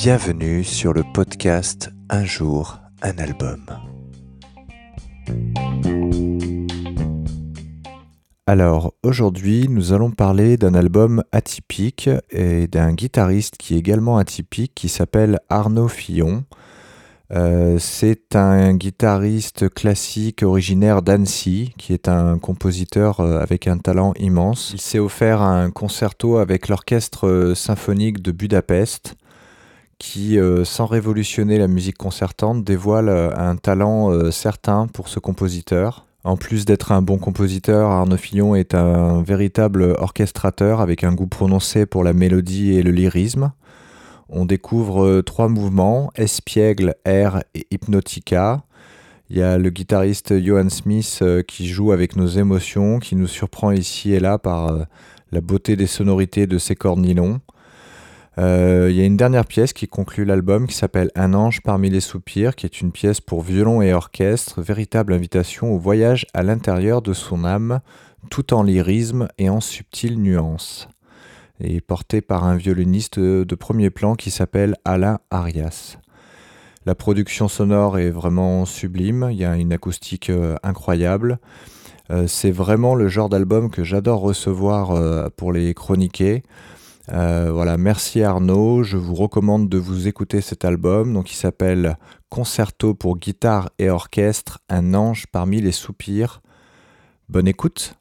Bienvenue sur le podcast Un jour, un album. Alors aujourd'hui nous allons parler d'un album atypique et d'un guitariste qui est également atypique qui s'appelle Arnaud Fillon. Euh, c'est un guitariste classique originaire d'Annecy, qui est un compositeur euh, avec un talent immense. Il s'est offert un concerto avec l'orchestre symphonique de Budapest, qui, sans révolutionner la musique concertante, dévoile un talent certain pour ce compositeur. En plus d'être un bon compositeur, Arnaud Fillon est un véritable orchestrateur avec un goût prononcé pour la mélodie et le lyrisme. On découvre euh, trois mouvements, espiègle, air et hypnotica. Il y a le guitariste Johan Smith euh, qui joue avec nos émotions, qui nous surprend ici et là par euh, la beauté des sonorités de ses cordes nylon. Il y a une dernière pièce qui conclut l'album qui s'appelle Un ange parmi les soupirs, qui est une pièce pour violon et orchestre, véritable invitation au voyage à l'intérieur de son âme, tout en lyrisme et en subtiles nuances et porté par un violoniste de premier plan qui s'appelle Alain Arias. La production sonore est vraiment sublime, il y a une acoustique euh, incroyable. Euh, c'est vraiment le genre d'album que j'adore recevoir euh, pour les chroniquer. Voilà, merci Arnaud. Je vous recommande de vous écouter cet album. Donc, il s'appelle Concerto pour guitare et orchestre, un ange parmi les soupirs. Bonne écoute.